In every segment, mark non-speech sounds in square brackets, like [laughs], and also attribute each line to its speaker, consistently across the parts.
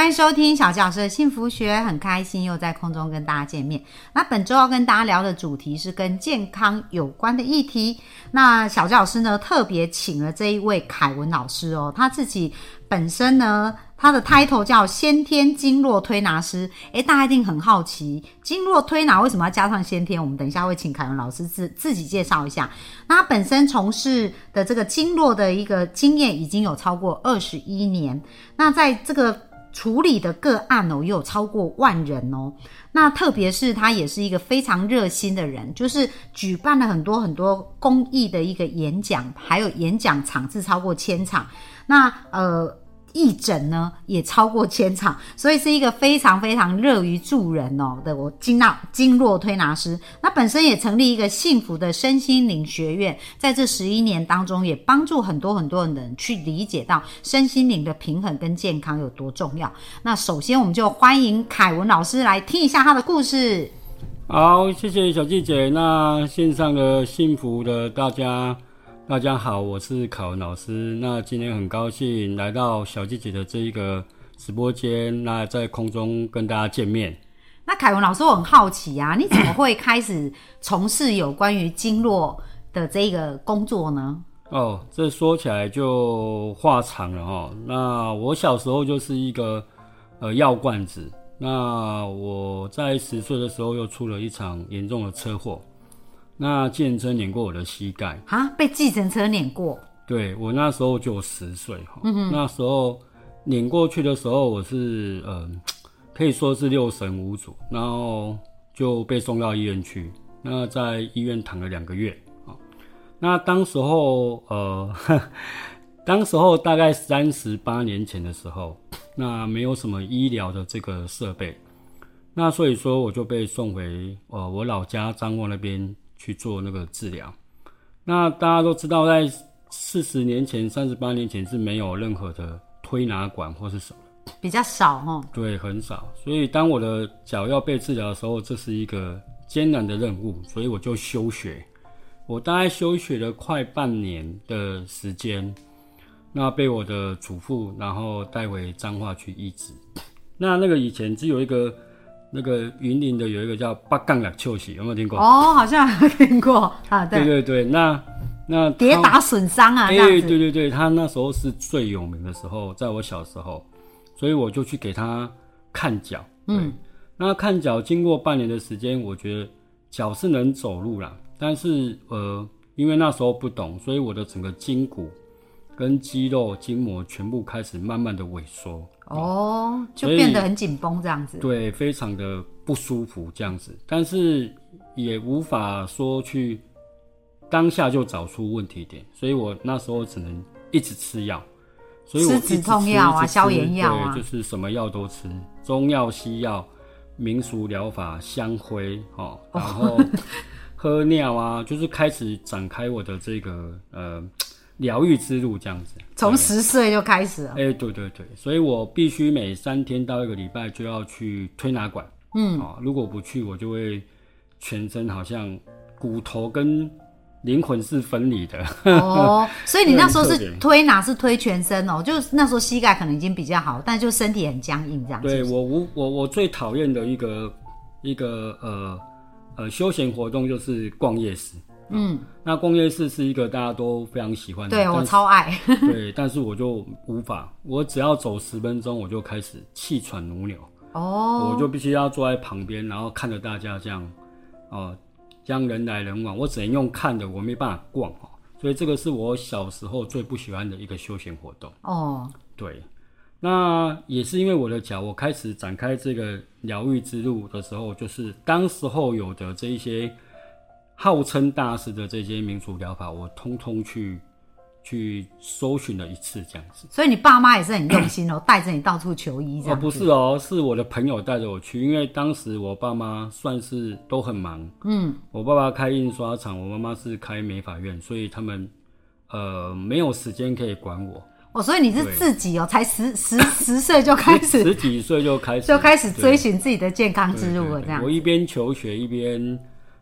Speaker 1: 欢迎收听小教师的幸福学，很开心又在空中跟大家见面。那本周要跟大家聊的主题是跟健康有关的议题。那小教师呢特别请了这一位凯文老师哦，他自己本身呢，他的 title 叫先天经络推拿师。诶，大家一定很好奇，经络推拿为什么要加上先天？我们等一下会请凯文老师自自己介绍一下。那他本身从事的这个经络的一个经验已经有超过二十一年。那在这个处理的个案哦，也有超过万人哦。那特别是他也是一个非常热心的人，就是举办了很多很多公益的一个演讲，还有演讲场次超过千场。那呃。义诊呢也超过千场，所以是一个非常非常乐于助人哦的我经络经络推拿师。那本身也成立一个幸福的身心灵学院，在这十一年当中，也帮助很多很多人去理解到身心灵的平衡跟健康有多重要。那首先我们就欢迎凯文老师来听一下他的故事。
Speaker 2: 好，谢谢小季姐。那线上的幸福的大家。大家好，我是凯文老师。那今天很高兴来到小季姐的这一个直播间，那在空中跟大家见面。
Speaker 1: 那凯文老师，我很好奇啊，你怎么会开始从事有关于经络的这个工作呢？
Speaker 2: 哦，这说起来就话长了哈。那我小时候就是一个呃药罐子。那我在十岁的时候又出了一场严重的车祸。那计程车碾过我的膝盖
Speaker 1: 啊！被计程车碾过？
Speaker 2: 对我那时候就十岁哈，那时候碾过去的时候，我是呃，可以说是六神无主，然后就被送到医院去。那在医院躺了两个月啊。那当时候呃，[laughs] 当时候大概三十八年前的时候，那没有什么医疗的这个设备，那所以说我就被送回呃我老家彰化那边。去做那个治疗，那大家都知道，在四十年前、三十八年前是没有任何的推拿馆或是什么，
Speaker 1: 比较少哦。
Speaker 2: 对，很少。所以当我的脚要被治疗的时候，这是一个艰难的任务，所以我就休学。我大概休学了快半年的时间，那被我的祖父然后带回彰化去医治。那那个以前只有一个。那个云林的有一个叫八杠两秋喜，有没有听过？
Speaker 1: 哦，好像有听过啊。
Speaker 2: 对对对，那那
Speaker 1: 跌打损伤啊，哎，
Speaker 2: 对对对，他那时候是最有名的时候，在我小时候，所以我就去给他看脚。嗯，那看脚经过半年的时间，我觉得脚是能走路了，但是呃，因为那时候不懂，所以我的整个筋骨跟肌肉筋膜全部开始慢慢的萎缩。
Speaker 1: 哦，就变得很紧绷这样子，
Speaker 2: 对，非常的不舒服这样子，但是也无法说去当下就找出问题点，所以我那时候只能一直吃药，
Speaker 1: 所以吃止痛药啊、消炎药
Speaker 2: 啊，就是什么药都吃，中药、西药、民俗疗法、香灰，哦，然后 [laughs] 喝尿啊，就是开始展开我的这个呃。疗愈之路这样子，
Speaker 1: 从十岁就开始了。
Speaker 2: 哎，对对对，所以我必须每三天到一个礼拜就要去推拿馆。嗯，哦，如果不去，我就会全身好像骨头跟灵魂是分离的。
Speaker 1: 哦，[laughs] 所以你那时候是推拿是推全身哦，就那时候膝盖可能已经比较好，但就身体很僵硬这样。
Speaker 2: 对我无我我最讨厌的一个一个呃呃休闲活动就是逛夜市。嗯，那逛夜市是一个大家都非常喜欢的，
Speaker 1: 对我超爱。[laughs] [laughs]
Speaker 2: 对，但是我就无法，我只要走十分钟，我就开始气喘如牛。哦，我就必须要坐在旁边，然后看着大家这样，哦，这样人来人往，我只能用看的，我没办法逛哦。所以这个是我小时候最不喜欢的一个休闲活动。哦，对，那也是因为我的脚，我开始展开这个疗愈之路的时候，就是当时候有的这一些。号称大师的这些民俗疗法，我通通去去搜寻了一次，这样子。
Speaker 1: 所以你爸妈也是很用心哦，带着你到处求医，这样。
Speaker 2: 哦，不是哦，是我的朋友带着我去，因为当时我爸妈算是都很忙。嗯。我爸爸开印刷厂，我妈妈是开美法院，所以他们呃没有时间可以管我，
Speaker 1: 哦，所以你是自己哦，才十十十岁就开始
Speaker 2: 十几岁就开始
Speaker 1: 就开始追寻自己的健康之路了，
Speaker 2: 对
Speaker 1: 这样
Speaker 2: 我一边求学一边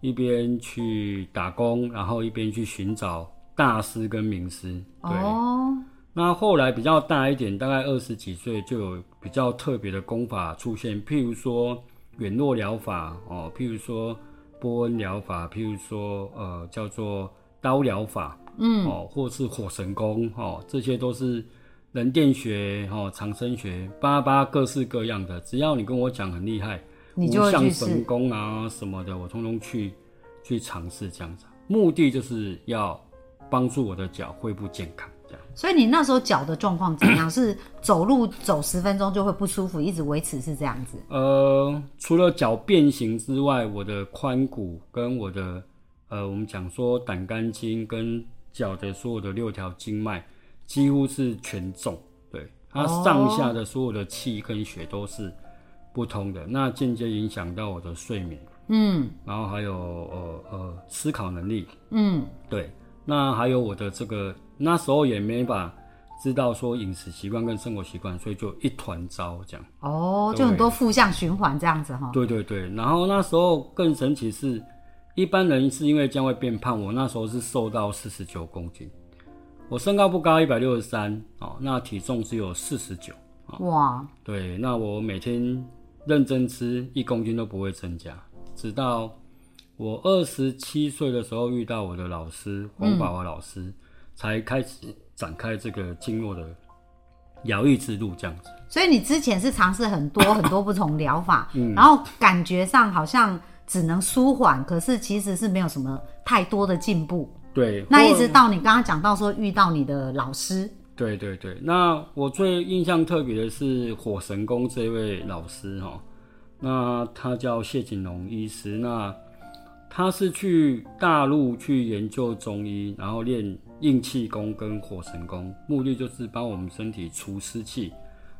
Speaker 2: 一边去打工，然后一边去寻找大师跟名师。对，
Speaker 1: 哦，
Speaker 2: 那后来比较大一点，大概二十几岁就有比较特别的功法出现，譬如说远络疗法哦，譬如说波恩疗法，譬如说呃叫做刀疗法，嗯，哦，或是火神功哦，这些都是人电学哦、长生学，巴拉巴拉各式各样的，只要你跟我讲很厉害，
Speaker 1: 你就会
Speaker 2: 无相
Speaker 1: 去试。
Speaker 2: 神功啊什么的，我通通去去尝试这样子，目的就是要帮助我的脚恢复健康这样。
Speaker 1: 所以你那时候脚的状况怎样？是走路走十分钟就会不舒服，一直维持是这样子？
Speaker 2: 呃，除了脚变形之外，我的髋骨跟我的呃，我们讲说胆肝经跟脚的所有的六条经脉几乎是全重，对它
Speaker 1: 哦
Speaker 2: 上下的所有的气跟血都是不通的，那间接影响到我的睡眠，
Speaker 1: 嗯。
Speaker 2: 然后还有呃呃思考能力，
Speaker 1: 嗯，
Speaker 2: 对，那还有我的这个那时候也没法知道说饮食习惯跟生活习惯，所以就一团糟这样。
Speaker 1: 哦，就很多负向循环这样子哈。
Speaker 2: 对对对，然后那时候更神奇是，一般人是因为这样会变胖，我那时候是瘦到四十九公斤，我身高不高，一百六十三，哦，那体重只有四十九，
Speaker 1: 哇，
Speaker 2: 对，那我每天认真吃，一公斤都不会增加，直到我二十七岁的时候遇到我的老师黄宝华老师，才开始展开这个经络的疗愈之路，这样子。
Speaker 1: 所以你之前是尝试很多 [coughs] 很多不同疗法，
Speaker 2: 嗯
Speaker 1: 然后感觉上好像只能舒缓，可是其实是没有什么太多的进步。
Speaker 2: 对，
Speaker 1: 那一直到你刚刚讲到说遇到你的老师，
Speaker 2: 对对对，那我最印象特别的是火神宫这位老师哈，那他叫谢景龙医师，那他是去大陆去研究中医，然后练硬气功跟火神功，目的就是帮我们身体除湿气，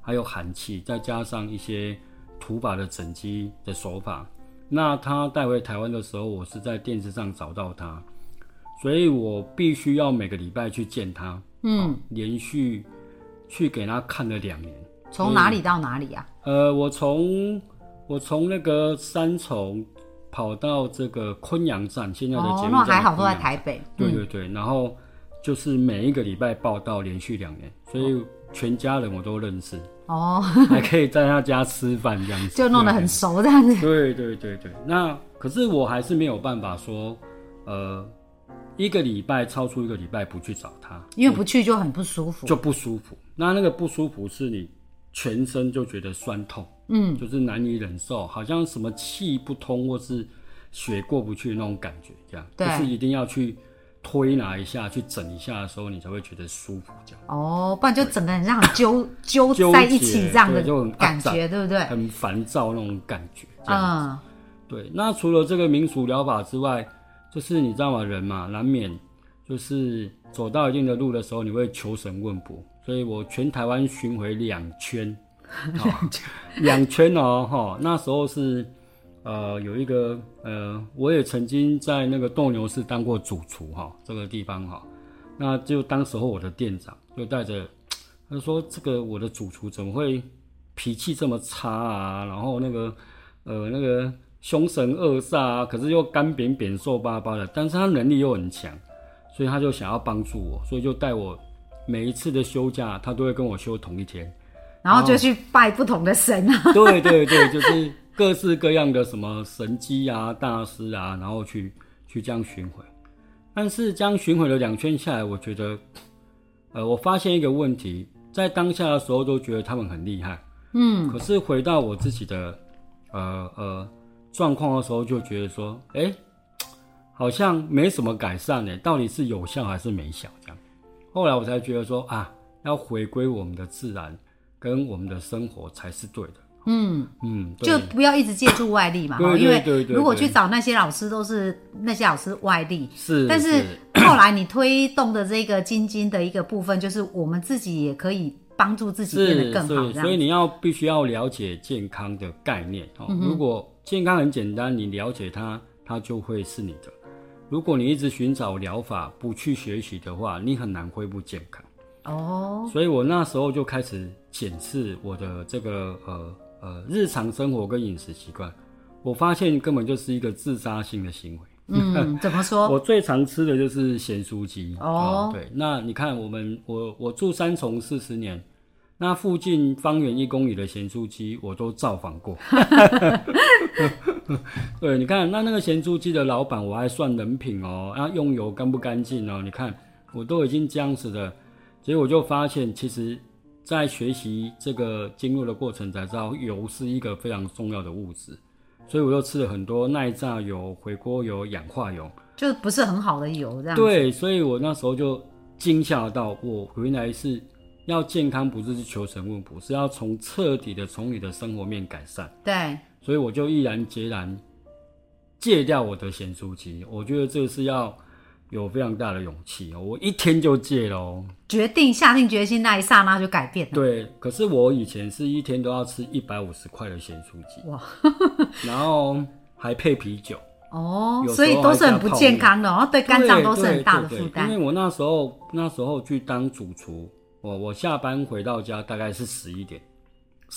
Speaker 2: 还有寒气，再加上一些土法的整肌的手法。那他带回台湾的时候，我是在电视上找到他，所以我必须要每个礼拜去见他。
Speaker 1: 嗯，
Speaker 2: 连续去给他看了两年。
Speaker 1: 从哪里到哪里啊？
Speaker 2: 呃，我从我从那个三重跑到这个昆阳站，现在的捷
Speaker 1: 哦
Speaker 2: 运，站
Speaker 1: 那还好都在台北。
Speaker 2: 对对对，然后就是每一个礼拜报道，连续两年，所以全家人我都认识，
Speaker 1: 哦，[laughs]
Speaker 2: 还可以在他家吃饭这样子，
Speaker 1: 就弄得很熟这样子。
Speaker 2: 对对对对，那可是我还是没有办法说，呃，一个礼拜超出一个礼拜不去找他，
Speaker 1: 因为不去就很不舒服。
Speaker 2: 就不舒服。那那个不舒服是你全身就觉得酸痛，嗯，就是难以忍受，好像什么气不通或是血过不去那种感觉，这样，
Speaker 1: 对
Speaker 2: 就是一定要去推拿一下、去整一下的时候，你才会觉得舒服，这样
Speaker 1: 哦，不然就整个人这样揪揪在一起这样的
Speaker 2: 对就很
Speaker 1: 感觉，对不对？
Speaker 2: 很烦躁那种感觉，这样。
Speaker 1: 嗯，
Speaker 2: 对，那除了这个民俗疗法之外，就是你知道吗？人嘛，难免就是走到一定的路的时候，你会求神问卜。所以我全台湾巡回两圈，好 [laughs] 两圈哦，哈，那时候是呃有一个呃，我也曾经在那个斗牛士当过主厨哈，这个地方哈，那就当时候我的店长就带着，他说这个我的主厨怎么会脾气这么差啊？然后那个呃那个凶神恶煞啊，可是又干扁扁瘦巴巴的，但是他能力又很强，所以他就想要帮助我，所以就带我每一次的休假，他都会跟我休同一天。
Speaker 1: 然后就去拜不同的神啊。
Speaker 2: 对对对，就是各式各样的什么神机啊、大师啊，然后去去这样巡回。但是这样巡回了两圈下来，我觉得，呃，我发现一个问题，在当下的时候都觉得他们很厉害，嗯，可是回到我自己的呃呃状况的时候，就觉得说，哎、好像没什么改善呢，到底是有效还是没效？这样，后来我才觉得说啊，要回归我们的自然跟我们的生活才是对的。嗯嗯，
Speaker 1: 就不要一直借助外力嘛，
Speaker 2: 对对
Speaker 1: 哈因为如果去找那些老师，都是那些老师外力。
Speaker 2: 是，
Speaker 1: 但是后来你推动的这个晶晶的一个部分，就是我们自己也可以帮助自己变得更好。
Speaker 2: 所以你要必须要了解健康的概念哦。
Speaker 1: 嗯
Speaker 2: 如果健康很简单，你了解它，它就会是你的。如果你一直寻找疗法，不去学习的话，你很难恢复健康。
Speaker 1: 哦，
Speaker 2: 所以我那时候就开始检视我的这个呃呃日常生活跟饮食习惯，我发现根本就是一个自杀性的行为。
Speaker 1: 嗯，怎么说？[laughs]
Speaker 2: 我最常吃的就是咸酥鸡。
Speaker 1: 哦
Speaker 2: 啊对，那你看我们我我住三重四十年，那附近方圆一公里的咸酥鸡我都造访过。[laughs] [laughs] 对，你看那那个咸猪鸡的老板，我还算人品哦，啊，用油干不干净哦？你看我都已经这样子的，结果就发现，其实，在学习这个经络的过程才知道，油是一个非常重要的物质，所以我又吃了很多耐炸油、回锅油、氧化油。
Speaker 1: 就不是很好的油这样。，
Speaker 2: 对，所以我那时候就惊吓到，我原来是要健康，不是去求神问卜，是要从彻底的从你的生活面改善。
Speaker 1: 对，
Speaker 2: 所以我就毅然决然戒掉我的咸酥鸡。我觉得这个是要有非常大的勇气哦，我一天就戒了哦。
Speaker 1: 决定下定决心那一刹那就改变了。
Speaker 2: 对，可是我以前是一天都要吃一百五十块的咸酥鸡，
Speaker 1: 哇，[laughs]
Speaker 2: 然后还配啤酒，
Speaker 1: 哦，所以都是很不健康的，哦对肝脏都是很大的负
Speaker 2: 对对对因。为我那时候那时候去当主厨，我我下班回到家大概是十一点，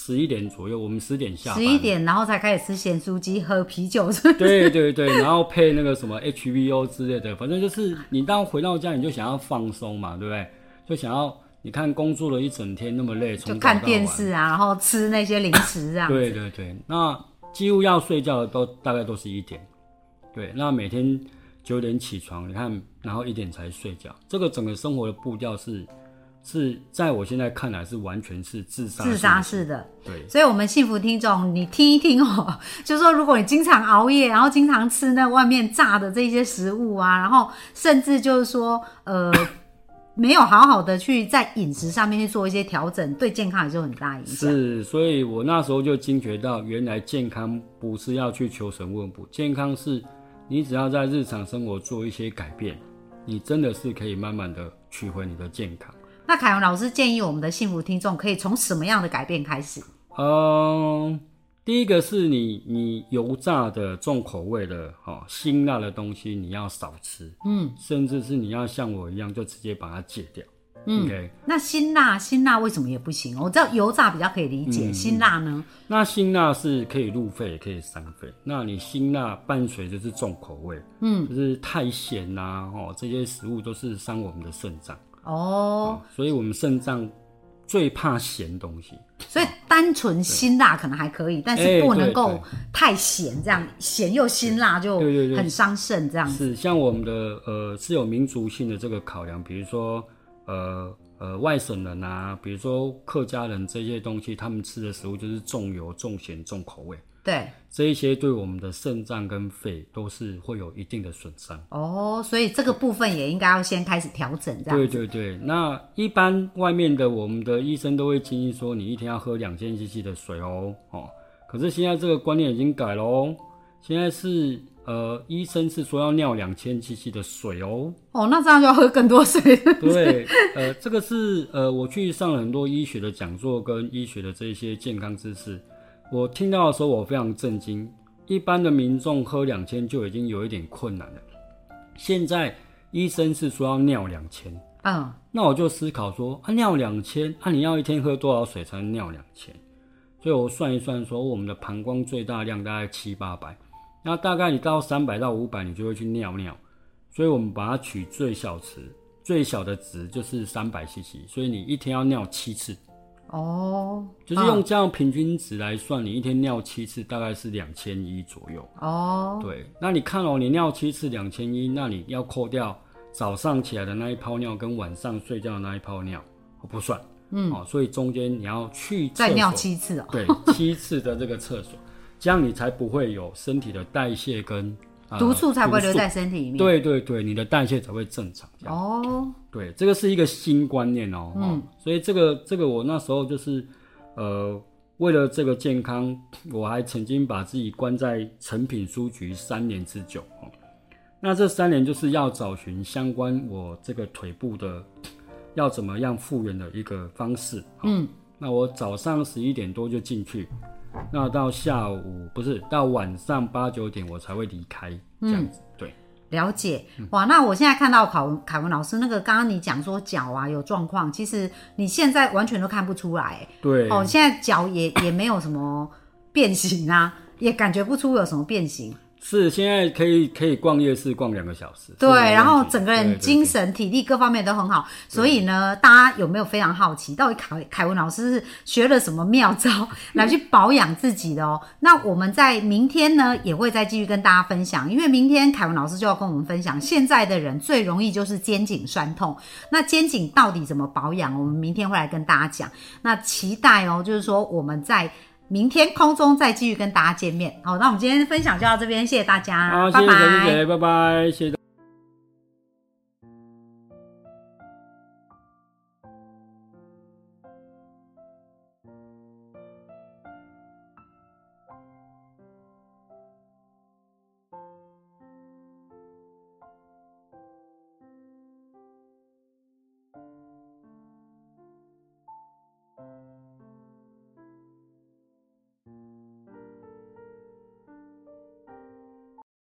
Speaker 2: 十一点左右，我们十点下班，
Speaker 1: 十一点，然后才开始吃咸酥鸡、喝啤酒，是不是
Speaker 2: 对对对，然后配那个什么 HVO 之类的，反正就是你当回到家你就想要放松嘛，对不对？就想要你看工作了一整天那么累，从
Speaker 1: 就看。电视啊，然后吃那些零食这样。
Speaker 2: 对对对，那几乎要睡觉的都大概都是一点。对，那每天九点起床，你看，然后一点才睡觉，这个整个生活的步调是是在我现在看来是完全是自杀
Speaker 1: 自杀式的，
Speaker 2: 对。
Speaker 1: 所以，我们幸福听众，你听一听哦，[laughs] 就是说，如果你经常熬夜，然后经常吃那外面炸的这些食物啊，然后甚至就是说，呃，[laughs] 没有好好的去在饮食上面去做一些调整，对健康也是有很大影响。
Speaker 2: 是，所以我那时候就惊觉到，原来健康不是要去求神问卜，健康是你只要在日常生活做一些改变，你真的是可以慢慢的取回你的健康。
Speaker 1: 那凯荣老师建议我们的幸福听众可以从什么样的改变开始？
Speaker 2: 嗯，第一个是你你油炸的重口味的哦辛辣的东西你要少吃，
Speaker 1: 嗯，
Speaker 2: 甚至是你要像我一样就直接把它戒掉。嗯，OK，
Speaker 1: 那辛辣，辛辣为什么也不行？我知道油炸比较可以理解，辛辣呢？
Speaker 2: 那辛辣是可以入肺，也可以伤肺。那你辛辣伴随就是重口味，嗯，就是太咸呐、哦，这些食物都是伤我们的肾脏。
Speaker 1: 哦，
Speaker 2: 哦，所以我们肾脏最怕咸东西。
Speaker 1: 所以单纯辛辣可能还可以，但是
Speaker 2: 哎
Speaker 1: 不能够太咸，这样咸又辛辣就很伤肾，这样子。
Speaker 2: 是像我们的呃是有民族性的这个考量，比如说呃呃外省人啊，比如说客家人这些东西，他们吃的食物就是重油、重咸、重口味，
Speaker 1: 对，
Speaker 2: 这一些对我们的肾脏跟肺都是会有一定的损伤。
Speaker 1: 哦，所以这个部分也应该要先开始调整，这样
Speaker 2: 对。对对，那一般外面的我们的医生都会建议说，你一天要喝两千 CC 的水哦哦。可是现在这个观念已经改了哦，现在是呃医生是说要尿两千 CC 的水哦。
Speaker 1: 哦，那这样就要喝更多水。
Speaker 2: 对，呃，这个是呃，我去上了很多医学的讲座跟医学的这些健康知识，我听到的时候我非常震惊。一般的民众喝两千就已经有一点困难了，现在医生是说要尿两千，
Speaker 1: 嗯，
Speaker 2: 那我就思考说，啊，尿两千，啊，你要一天喝多少水才能尿两千？所以我算一算说，我们的膀胱最大量大概七八百，那大概你到三百到五百，你就会去尿尿。所以我们把它取最小值，最小的值就是三百 CC，所以你一天要尿七次，
Speaker 1: 哦，
Speaker 2: 就是用这样平均值来算，你一天尿七次大概是两千一左右。
Speaker 1: 哦，
Speaker 2: 对，那你看哦，你尿七次两千一，那你要扣掉早上起来的那一泡尿跟晚上睡觉的那一泡尿，不算。嗯，哦，所以中间你要去厕
Speaker 1: 再尿七次哦。
Speaker 2: 对，七次的这个厕所，这样你才不会有身体的代谢跟、呃
Speaker 1: 毒素才不会留在身体里面。，
Speaker 2: 对对对，你的代谢才会正常。
Speaker 1: 哦，
Speaker 2: 对，这个是一个新观念哦。嗯，所以这个这个我那时候就是呃，为了这个健康，我还曾经把自己关在成品书局三年之久哦。那这三年就是要找寻相关我这个腿部的要怎么样复原的一个方式。嗯，那我早上十一点多就进去，那到下午不是到晚上八九点我才会离开，这样子。对，
Speaker 1: 了解，哇，那我现在看到凯文凯文老师那个，刚刚你讲说脚啊有状况，其实你现在完全都看不出来，
Speaker 2: 对，
Speaker 1: 哦，现在脚也也没有什么变形啊，也感觉不出有什么变形。
Speaker 2: 是现在可以可以逛夜市逛两个小时，
Speaker 1: 对，然后整个人
Speaker 2: 对对
Speaker 1: 精神、体力各方面都很好，所以呢，大家有没有非常好奇，到底凯凯文老师是学了什么妙招来去保养自己的哦？[laughs] 那我们在明天呢也会再继续跟大家分享，因为明天凯文老师就要跟我们分享，现在的人最容易就是肩颈酸痛，那肩颈到底怎么保养？我们明天会来跟大家讲。那期待哦，就是说我们在。明天空中再继续跟大家见面。好，那我们今天分享就到这边，谢谢大家，
Speaker 2: 好，谢
Speaker 1: 拜拜。
Speaker 2: 姐，拜拜，谢谢。